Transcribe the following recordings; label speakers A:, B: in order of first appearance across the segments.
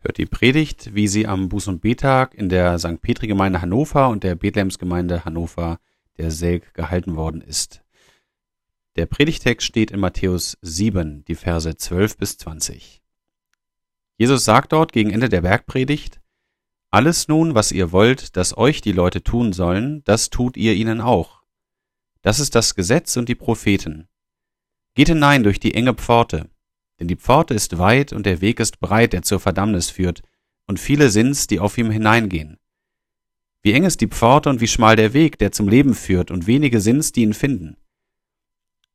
A: hört die Predigt, wie sie am Buß- und Betag in der St. Petri-Gemeinde Hannover und der Bethlehemsgemeinde Hannover der Selk gehalten worden ist. Der Predigtext steht in Matthäus 7, die Verse 12 bis 20. Jesus sagt dort gegen Ende der Bergpredigt, Alles nun, was ihr wollt, dass euch die Leute tun sollen, das tut ihr ihnen auch. Das ist das Gesetz und die Propheten. Geht hinein durch die enge Pforte, denn die Pforte ist weit und der Weg ist breit, der zur Verdammnis führt, und viele sind's, die auf ihm hineingehen. Wie eng ist die Pforte und wie schmal der Weg, der zum Leben führt, und wenige sind's, die ihn finden.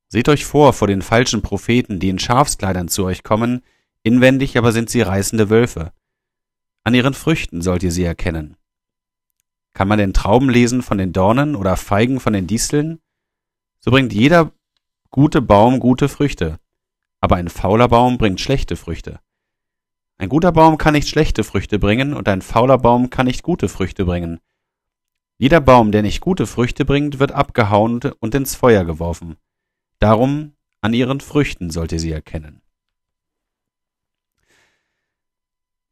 A: Seht euch vor vor den falschen Propheten, die in Schafskleidern zu euch kommen, inwendig aber sind sie reißende Wölfe. An ihren Früchten sollt ihr sie erkennen. Kann man denn Trauben lesen von den Dornen oder Feigen von den Disteln? So bringt jeder gute Baum gute Früchte, aber ein fauler Baum bringt schlechte Früchte. Ein guter Baum kann nicht schlechte Früchte bringen und ein fauler Baum kann nicht gute Früchte bringen. Jeder Baum, der nicht gute Früchte bringt, wird abgehauen und ins Feuer geworfen. Darum, an ihren Früchten sollt ihr sie erkennen.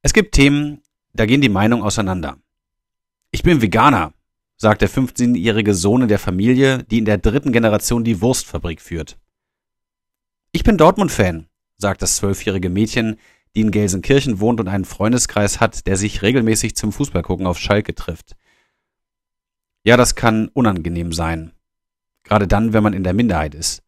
A: Es gibt Themen, da gehen die Meinungen auseinander. Ich bin Veganer, sagt der 15-jährige Sohn der Familie, die in der dritten Generation die Wurstfabrik führt. Ich bin Dortmund-Fan, sagt das zwölfjährige Mädchen, die in Gelsenkirchen wohnt und einen Freundeskreis hat, der sich regelmäßig zum Fußballgucken auf Schalke trifft. Ja, das kann unangenehm sein. Gerade dann, wenn man in der Minderheit ist.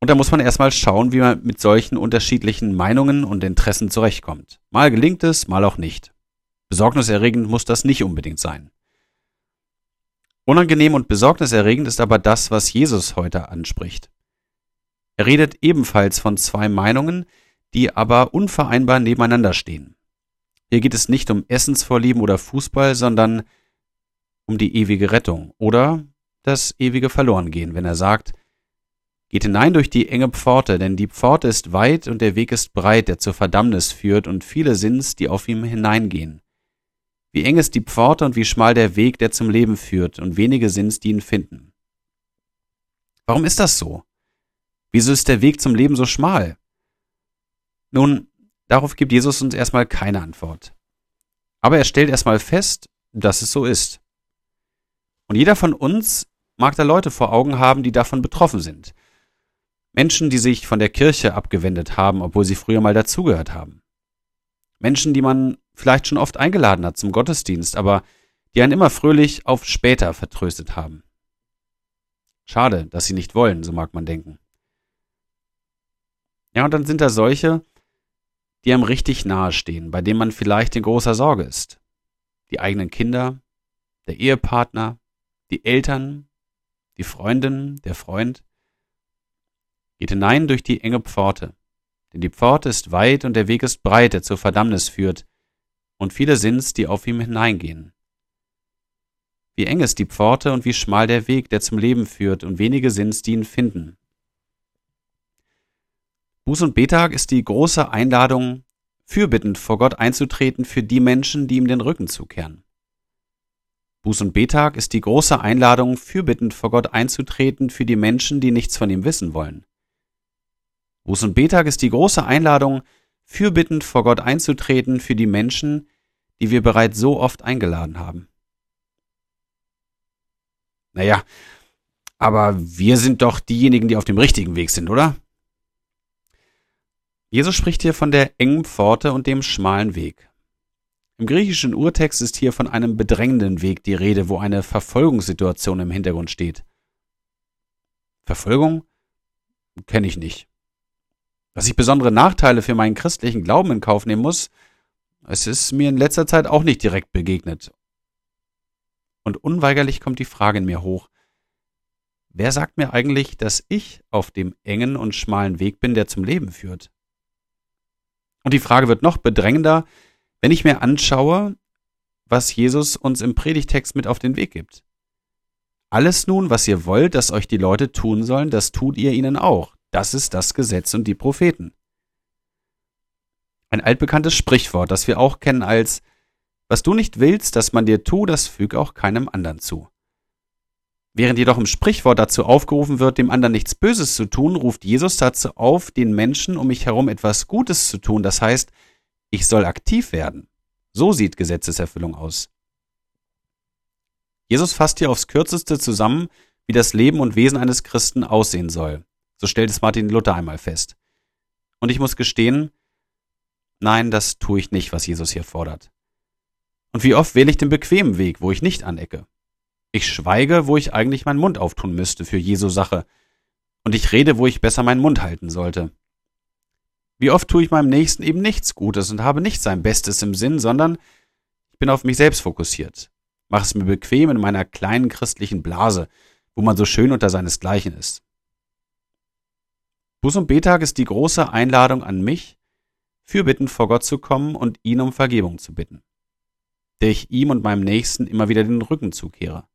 A: Und da muss man erstmal schauen, wie man mit solchen unterschiedlichen Meinungen und Interessen zurechtkommt. Mal gelingt es, mal auch nicht. Besorgniserregend muss das nicht unbedingt sein. Unangenehm und besorgniserregend ist aber das, was Jesus heute anspricht. Er redet ebenfalls von zwei Meinungen, die aber unvereinbar nebeneinander stehen. Hier geht es nicht um Essensvorlieben oder Fußball, sondern um die ewige Rettung oder das ewige Verlorengehen, wenn er sagt, Geht hinein durch die enge Pforte, denn die Pforte ist weit und der Weg ist breit, der zur Verdammnis führt, und viele sind's, die auf ihm hineingehen. Wie eng ist die Pforte und wie schmal der Weg, der zum Leben führt, und wenige sind's, die ihn finden. Warum ist das so? Wieso ist der Weg zum Leben so schmal? Nun, darauf gibt Jesus uns erstmal keine Antwort. Aber er stellt erstmal fest, dass es so ist. Und jeder von uns mag da Leute vor Augen haben, die davon betroffen sind. Menschen, die sich von der Kirche abgewendet haben, obwohl sie früher mal dazugehört haben. Menschen, die man vielleicht schon oft eingeladen hat zum Gottesdienst, aber die einen immer fröhlich auf später vertröstet haben. Schade, dass sie nicht wollen, so mag man denken. Ja, und dann sind da solche, die einem richtig nahe stehen, bei denen man vielleicht in großer Sorge ist. Die eigenen Kinder, der Ehepartner, die Eltern, die Freundin, der Freund. Geht hinein durch die enge Pforte, denn die Pforte ist weit und der Weg ist breit, der zur Verdammnis führt, und viele sind's, die auf ihm hineingehen. Wie eng ist die Pforte und wie schmal der Weg, der zum Leben führt, und wenige sind's, die ihn finden. Buß- und Betag ist die große Einladung, fürbittend vor Gott einzutreten für die Menschen, die ihm den Rücken zukehren. Buß- und Betag ist die große Einladung, fürbittend vor Gott einzutreten für die Menschen, die nichts von ihm wissen wollen. Buß- und Betag ist die große Einladung, fürbittend vor Gott einzutreten für die Menschen, die wir bereits so oft eingeladen haben. Naja, aber wir sind doch diejenigen, die auf dem richtigen Weg sind, oder? Jesus spricht hier von der engen Pforte und dem schmalen Weg. Im griechischen Urtext ist hier von einem bedrängenden Weg die Rede, wo eine Verfolgungssituation im Hintergrund steht. Verfolgung? Kenne ich nicht. Dass ich besondere Nachteile für meinen christlichen Glauben in Kauf nehmen muss, es ist mir in letzter Zeit auch nicht direkt begegnet. Und unweigerlich kommt die Frage in mir hoch, wer sagt mir eigentlich, dass ich auf dem engen und schmalen Weg bin, der zum Leben führt? Und die Frage wird noch bedrängender, wenn ich mir anschaue, was Jesus uns im Predigtext mit auf den Weg gibt. Alles nun, was ihr wollt, dass euch die Leute tun sollen, das tut ihr ihnen auch. Das ist das Gesetz und die Propheten. Ein altbekanntes Sprichwort, das wir auch kennen als Was du nicht willst, dass man dir tu, das füg auch keinem anderen zu. Während jedoch im Sprichwort dazu aufgerufen wird, dem anderen nichts Böses zu tun, ruft Jesus dazu auf, den Menschen um mich herum etwas Gutes zu tun. Das heißt, Ich soll aktiv werden. So sieht Gesetzeserfüllung aus. Jesus fasst hier aufs kürzeste zusammen, wie das Leben und Wesen eines Christen aussehen soll. So stellt es Martin Luther einmal fest. Und ich muss gestehen, nein, das tue ich nicht, was Jesus hier fordert. Und wie oft wähle ich den bequemen Weg, wo ich nicht anecke. Ich schweige, wo ich eigentlich meinen Mund auftun müsste für Jesu Sache. Und ich rede, wo ich besser meinen Mund halten sollte. Wie oft tue ich meinem Nächsten eben nichts Gutes und habe nicht sein Bestes im Sinn, sondern ich bin auf mich selbst fokussiert. Mache es mir bequem in meiner kleinen christlichen Blase, wo man so schön unter seinesgleichen ist. Buß- und Betag ist die große Einladung an mich, fürbittend vor Gott zu kommen und ihn um Vergebung zu bitten, der ich ihm und meinem Nächsten immer wieder den Rücken zukehre.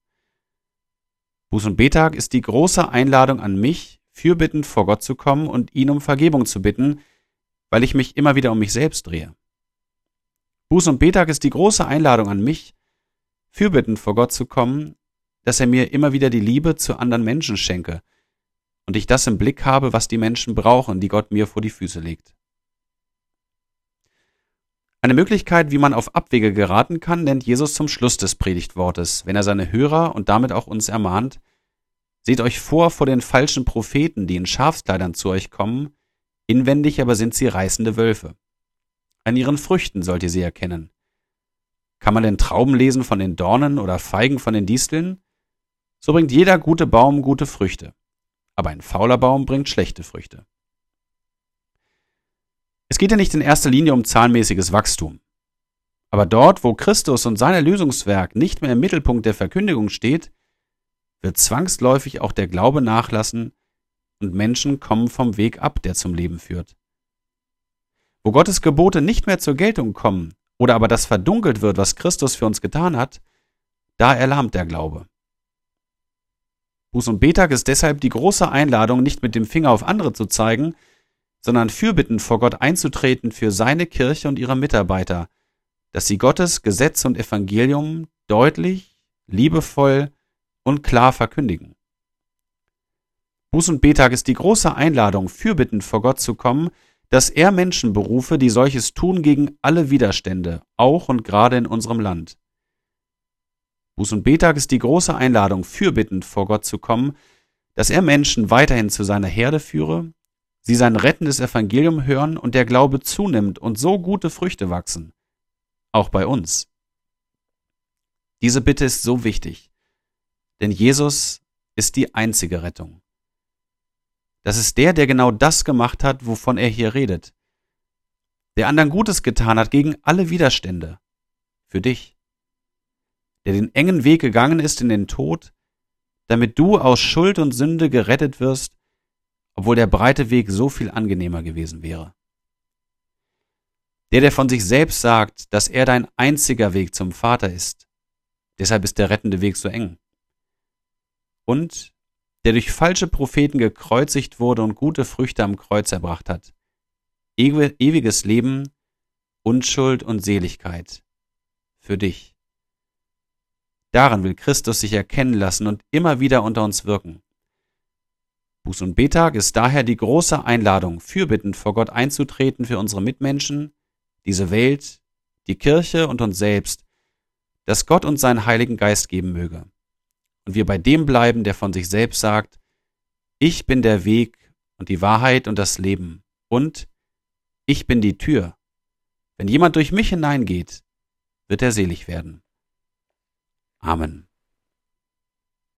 A: Buß- und Betag ist die große Einladung an mich, fürbittend vor Gott zu kommen und ihn um Vergebung zu bitten, weil ich mich immer wieder um mich selbst drehe. Buß- und Betag ist die große Einladung an mich, fürbittend vor Gott zu kommen, dass er mir immer wieder die Liebe zu anderen Menschen schenke und ich das im Blick habe, was die Menschen brauchen, die Gott mir vor die Füße legt. Eine Möglichkeit, wie man auf Abwege geraten kann, nennt Jesus zum Schluss des Predigtwortes, wenn er seine Hörer und damit auch uns ermahnt, Seht euch vor vor den falschen Propheten, die in Schafskleidern zu euch kommen, inwendig aber sind sie reißende Wölfe. An ihren Früchten sollt ihr sie erkennen. Kann man denn Trauben lesen von den Dornen oder Feigen von den Disteln? So bringt jeder gute Baum gute Früchte, aber ein fauler Baum bringt schlechte Früchte. Es geht ja nicht in erster Linie um zahlenmäßiges Wachstum. Aber dort, wo Christus und sein Erlösungswerk nicht mehr im Mittelpunkt der Verkündigung steht, wird zwangsläufig auch der Glaube nachlassen und Menschen kommen vom Weg ab, der zum Leben führt. Wo Gottes Gebote nicht mehr zur Geltung kommen oder aber das verdunkelt wird, was Christus für uns getan hat, da erlahmt der Glaube. Buß- und Betag ist deshalb die große Einladung, nicht mit dem Finger auf andere zu zeigen, sondern fürbittend vor Gott einzutreten für seine Kirche und ihre Mitarbeiter, dass sie Gottes Gesetz und Evangelium deutlich, liebevoll und klar verkündigen. Buß- und Betag ist die große Einladung, fürbittend vor Gott zu kommen, dass er Menschen berufe, die solches tun gegen alle Widerstände, auch und gerade in unserem Land. Buß- und Betag ist die große Einladung, fürbittend vor Gott zu kommen, dass er Menschen weiterhin zu seiner Herde führe, sie sein rettendes Evangelium hören und der Glaube zunimmt und so gute Früchte wachsen. Auch bei uns. Diese Bitte ist so wichtig, denn Jesus ist die einzige Rettung. Das ist der, der genau das gemacht hat, wovon er hier redet. Der anderen Gutes getan hat gegen alle Widerstände. Für dich. Der den engen Weg gegangen ist in den Tod, damit du aus Schuld und Sünde gerettet wirst obwohl der breite Weg so viel angenehmer gewesen wäre. Der, der von sich selbst sagt, dass er dein einziger Weg zum Vater ist, deshalb ist der rettende Weg so eng. Und der durch falsche Propheten gekreuzigt wurde und gute Früchte am Kreuz erbracht hat. Ewiges Leben, Unschuld und Seligkeit. Für dich. Daran will Christus sich erkennen lassen und immer wieder unter uns wirken. Buß- und Betag ist daher die große Einladung, fürbittend vor Gott einzutreten für unsere Mitmenschen, diese Welt, die Kirche und uns selbst, dass Gott uns seinen Heiligen Geist geben möge. Und wir bei dem bleiben, der von sich selbst sagt, ich bin der Weg und die Wahrheit und das Leben und ich bin die Tür. Wenn jemand durch mich hineingeht, wird er selig werden. Amen.